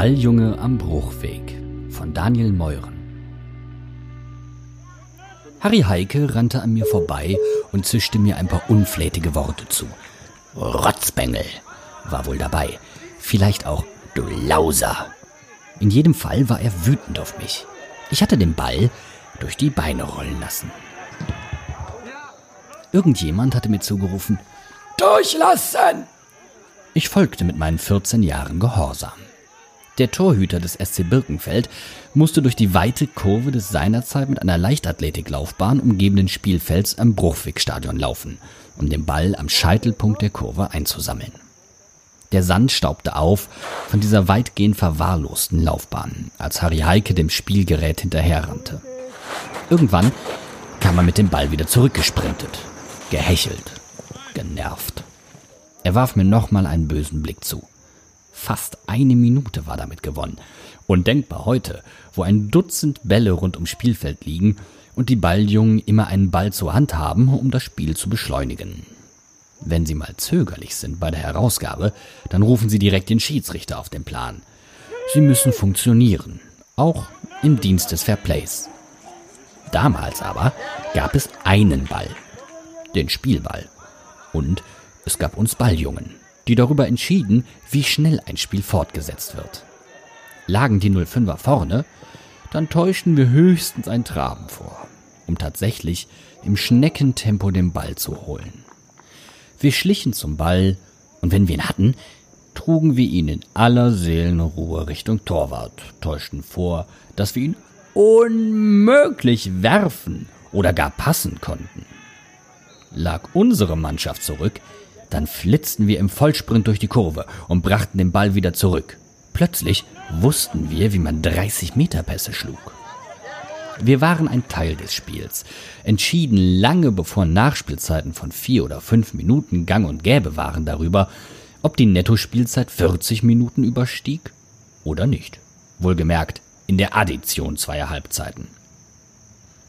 Balljunge am Bruchweg von Daniel Meuren. Harry Heike rannte an mir vorbei und zischte mir ein paar unflätige Worte zu. Rotzbengel war wohl dabei. Vielleicht auch du Lauser. In jedem Fall war er wütend auf mich. Ich hatte den Ball durch die Beine rollen lassen. Irgendjemand hatte mir zugerufen, Durchlassen! Ich folgte mit meinen 14 Jahren Gehorsam. Der Torhüter des SC Birkenfeld musste durch die weite Kurve des seinerzeit mit einer Leichtathletiklaufbahn umgebenen Spielfelds am Bruchwegstadion laufen, um den Ball am Scheitelpunkt der Kurve einzusammeln. Der Sand staubte auf von dieser weitgehend verwahrlosten Laufbahn, als Harry Heike dem Spielgerät hinterherrannte. Irgendwann kam er mit dem Ball wieder zurückgesprintet, gehechelt, genervt. Er warf mir nochmal einen bösen Blick zu. Fast eine Minute war damit gewonnen. Undenkbar heute, wo ein Dutzend Bälle rund ums Spielfeld liegen und die Balljungen immer einen Ball zur Hand haben, um das Spiel zu beschleunigen. Wenn sie mal zögerlich sind bei der Herausgabe, dann rufen sie direkt den Schiedsrichter auf den Plan. Sie müssen funktionieren, auch im Dienst des Fairplays. Damals aber gab es einen Ball, den Spielball. Und es gab uns Balljungen die darüber entschieden, wie schnell ein Spiel fortgesetzt wird. Lagen die 05er vorne, dann täuschten wir höchstens ein Traben vor, um tatsächlich im Schneckentempo den Ball zu holen. Wir schlichen zum Ball und wenn wir ihn hatten, trugen wir ihn in aller Seelenruhe Richtung Torwart, täuschten vor, dass wir ihn unmöglich werfen oder gar passen konnten. Lag unsere Mannschaft zurück, dann flitzten wir im Vollsprint durch die Kurve und brachten den Ball wieder zurück. Plötzlich wussten wir, wie man 30 Meter Pässe schlug. Wir waren ein Teil des Spiels, entschieden lange bevor Nachspielzeiten von vier oder fünf Minuten gang und gäbe waren darüber, ob die Nettospielzeit 40 Minuten überstieg oder nicht. Wohlgemerkt, in der Addition zweier Halbzeiten.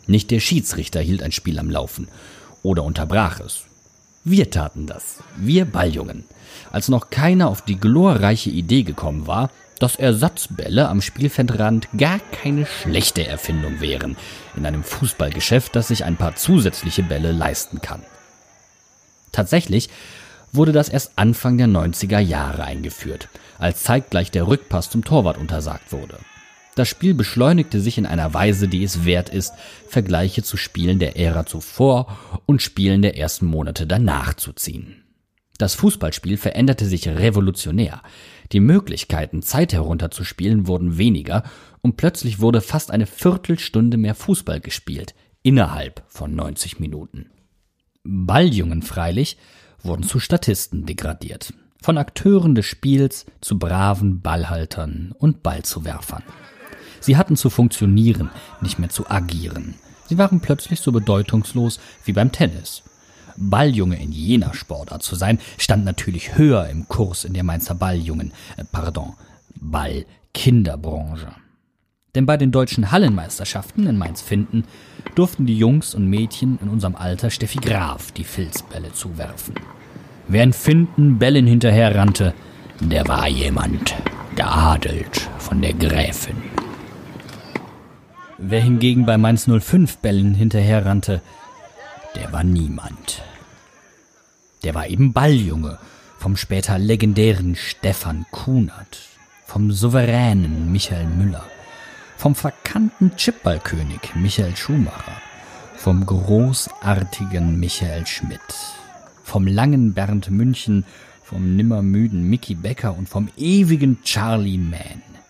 Nicht der Schiedsrichter hielt ein Spiel am Laufen oder unterbrach es. Wir taten das, wir Balljungen, als noch keiner auf die glorreiche Idee gekommen war, dass Ersatzbälle am Spielfeldrand gar keine schlechte Erfindung wären in einem Fußballgeschäft, das sich ein paar zusätzliche Bälle leisten kann. Tatsächlich wurde das erst Anfang der 90er Jahre eingeführt, als zeitgleich der Rückpass zum Torwart untersagt wurde. Das Spiel beschleunigte sich in einer Weise, die es wert ist, Vergleiche zu Spielen der Ära zuvor und Spielen der ersten Monate danach zu ziehen. Das Fußballspiel veränderte sich revolutionär. Die Möglichkeiten, Zeit herunterzuspielen, wurden weniger und plötzlich wurde fast eine Viertelstunde mehr Fußball gespielt, innerhalb von 90 Minuten. Balljungen freilich wurden zu Statisten degradiert, von Akteuren des Spiels zu braven Ballhaltern und Ballzuwerfern. Sie hatten zu funktionieren, nicht mehr zu agieren. Sie waren plötzlich so bedeutungslos wie beim Tennis. Balljunge in jener Sportart zu sein, stand natürlich höher im Kurs in der Mainzer Balljungen, äh, pardon, Ballkinderbranche. Denn bei den deutschen Hallenmeisterschaften in Mainz-Finden durften die Jungs und Mädchen in unserem Alter Steffi Graf die Filzbälle zuwerfen. Wer in Finden Bällen hinterher rannte, der war jemand, geadelt von der Gräfin. Wer hingegen bei Mainz 05 Bällen hinterherrannte, der war niemand. Der war eben Balljunge vom später legendären Stefan Kunert, vom souveränen Michael Müller, vom verkannten Chipballkönig Michael Schumacher, vom großartigen Michael Schmidt, vom langen Bernd München, vom nimmermüden Mickey Becker und vom ewigen Charlie Mann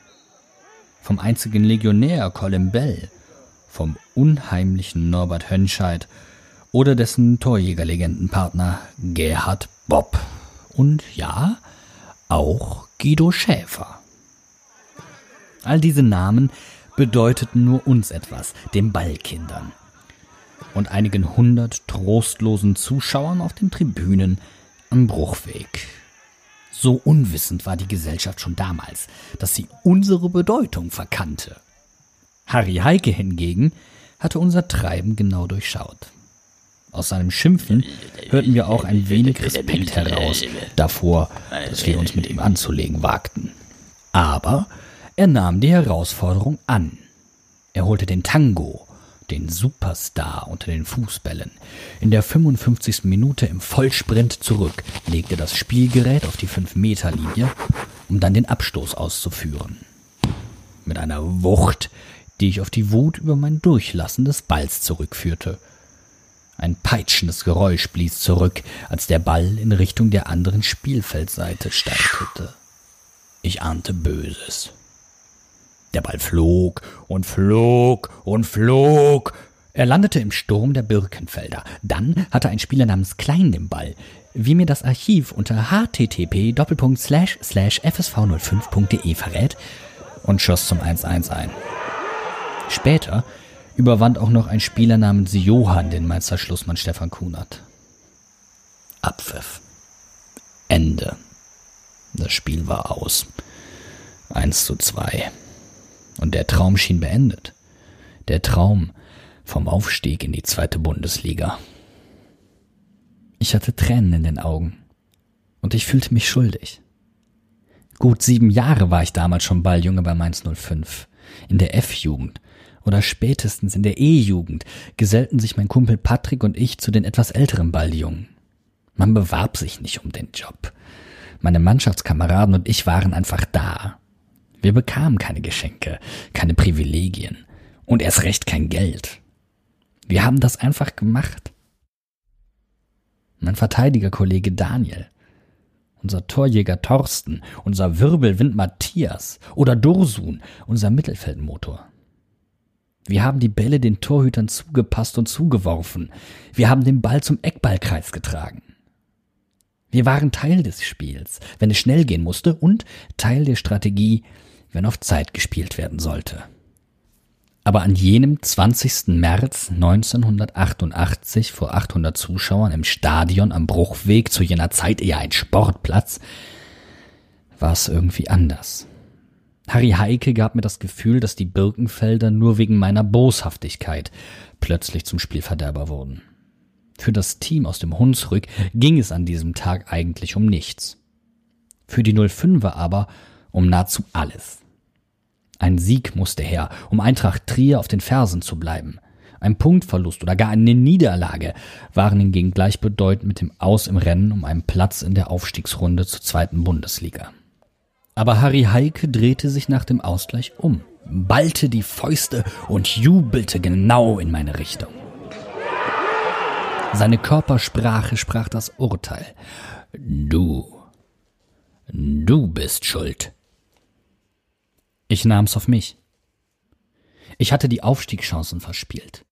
vom einzigen Legionär Colin Bell, vom unheimlichen Norbert Hönscheid oder dessen Torjägerlegendenpartner Gerhard Bob. Und ja, auch Guido Schäfer. All diese Namen bedeuteten nur uns etwas, den Ballkindern. Und einigen hundert trostlosen Zuschauern auf den Tribünen am Bruchweg. So unwissend war die Gesellschaft schon damals, dass sie unsere Bedeutung verkannte. Harry Heike hingegen hatte unser Treiben genau durchschaut. Aus seinem Schimpfen hörten wir auch ein wenig Respekt heraus davor, dass wir uns mit ihm anzulegen wagten. Aber er nahm die Herausforderung an. Er holte den Tango, den Superstar unter den Fußbällen, in der 55. Minute im Vollsprint zurück, legte das Spielgerät auf die 5-Meter-Linie, um dann den Abstoß auszuführen. Mit einer Wucht, die ich auf die Wut über mein Durchlassen des Balls zurückführte. Ein peitschendes Geräusch blies zurück, als der Ball in Richtung der anderen Spielfeldseite startete. Ich ahnte Böses. Der Ball flog und flog und flog. Er landete im Sturm der Birkenfelder. Dann hatte ein Spieler namens Klein den Ball, wie mir das Archiv unter http fsv05.de verrät, und schoss zum 1-1 ein. Später überwand auch noch ein Spieler namens Johann den Mainzer Schlussmann Stefan Kunert. Abpfiff. Ende. Das Spiel war aus. 1 zu 2. Und der Traum schien beendet. Der Traum vom Aufstieg in die zweite Bundesliga. Ich hatte Tränen in den Augen. Und ich fühlte mich schuldig. Gut sieben Jahre war ich damals schon Balljunge bei Mainz 05. In der F-Jugend oder spätestens in der E-Jugend gesellten sich mein Kumpel Patrick und ich zu den etwas älteren Balljungen. Man bewarb sich nicht um den Job. Meine Mannschaftskameraden und ich waren einfach da. Wir bekamen keine Geschenke, keine Privilegien und erst recht kein Geld. Wir haben das einfach gemacht. Mein Verteidigerkollege Daniel, unser Torjäger Thorsten, unser Wirbelwind Matthias oder Dursun, unser Mittelfeldmotor. Wir haben die Bälle den Torhütern zugepasst und zugeworfen. Wir haben den Ball zum Eckballkreis getragen. Wir waren Teil des Spiels, wenn es schnell gehen musste, und Teil der Strategie, wenn auf Zeit gespielt werden sollte. Aber an jenem 20. März 1988 vor 800 Zuschauern im Stadion am Bruchweg, zu jener Zeit eher ein Sportplatz, war es irgendwie anders. Harry Heike gab mir das Gefühl, dass die Birkenfelder nur wegen meiner Boshaftigkeit plötzlich zum Spielverderber wurden. Für das Team aus dem Hunsrück ging es an diesem Tag eigentlich um nichts. Für die 05er aber um nahezu alles. Ein Sieg musste her, um Eintracht Trier auf den Fersen zu bleiben. Ein Punktverlust oder gar eine Niederlage waren hingegen gleichbedeutend mit dem Aus im Rennen um einen Platz in der Aufstiegsrunde zur zweiten Bundesliga. Aber Harry Heike drehte sich nach dem Ausgleich um, ballte die Fäuste und jubelte genau in meine Richtung. Seine Körpersprache sprach das Urteil. Du, du bist schuld. Ich nahm's auf mich. Ich hatte die Aufstiegschancen verspielt.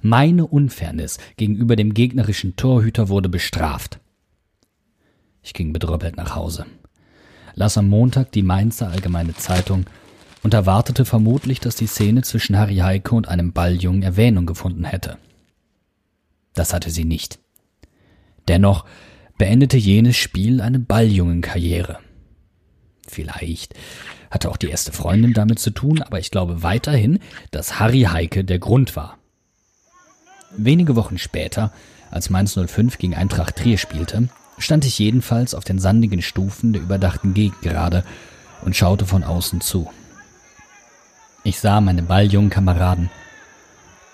Meine Unfairness gegenüber dem gegnerischen Torhüter wurde bestraft. Ich ging bedröppelt nach Hause las am Montag die Mainzer Allgemeine Zeitung und erwartete vermutlich, dass die Szene zwischen Harry Heike und einem Balljungen Erwähnung gefunden hätte. Das hatte sie nicht. Dennoch beendete jenes Spiel eine Balljungenkarriere. Vielleicht hatte auch die erste Freundin damit zu tun, aber ich glaube weiterhin, dass Harry Heike der Grund war. Wenige Wochen später, als Mainz 05 gegen Eintracht Trier spielte, stand ich jedenfalls auf den sandigen Stufen der überdachten Gegend gerade und schaute von außen zu. Ich sah meine balljungen Kameraden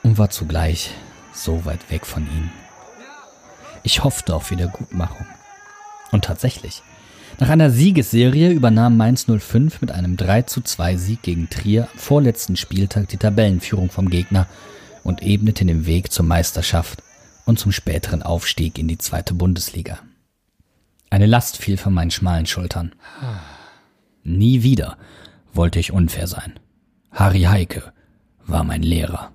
und war zugleich so weit weg von ihnen. Ich hoffte auf Wiedergutmachung. Und tatsächlich, nach einer Siegesserie übernahm Mainz 05 mit einem 3 zu 2 Sieg gegen Trier am vorletzten Spieltag die Tabellenführung vom Gegner und ebnete den Weg zur Meisterschaft und zum späteren Aufstieg in die zweite Bundesliga. Eine Last fiel von meinen schmalen Schultern. Nie wieder wollte ich unfair sein. Harry Heike war mein Lehrer.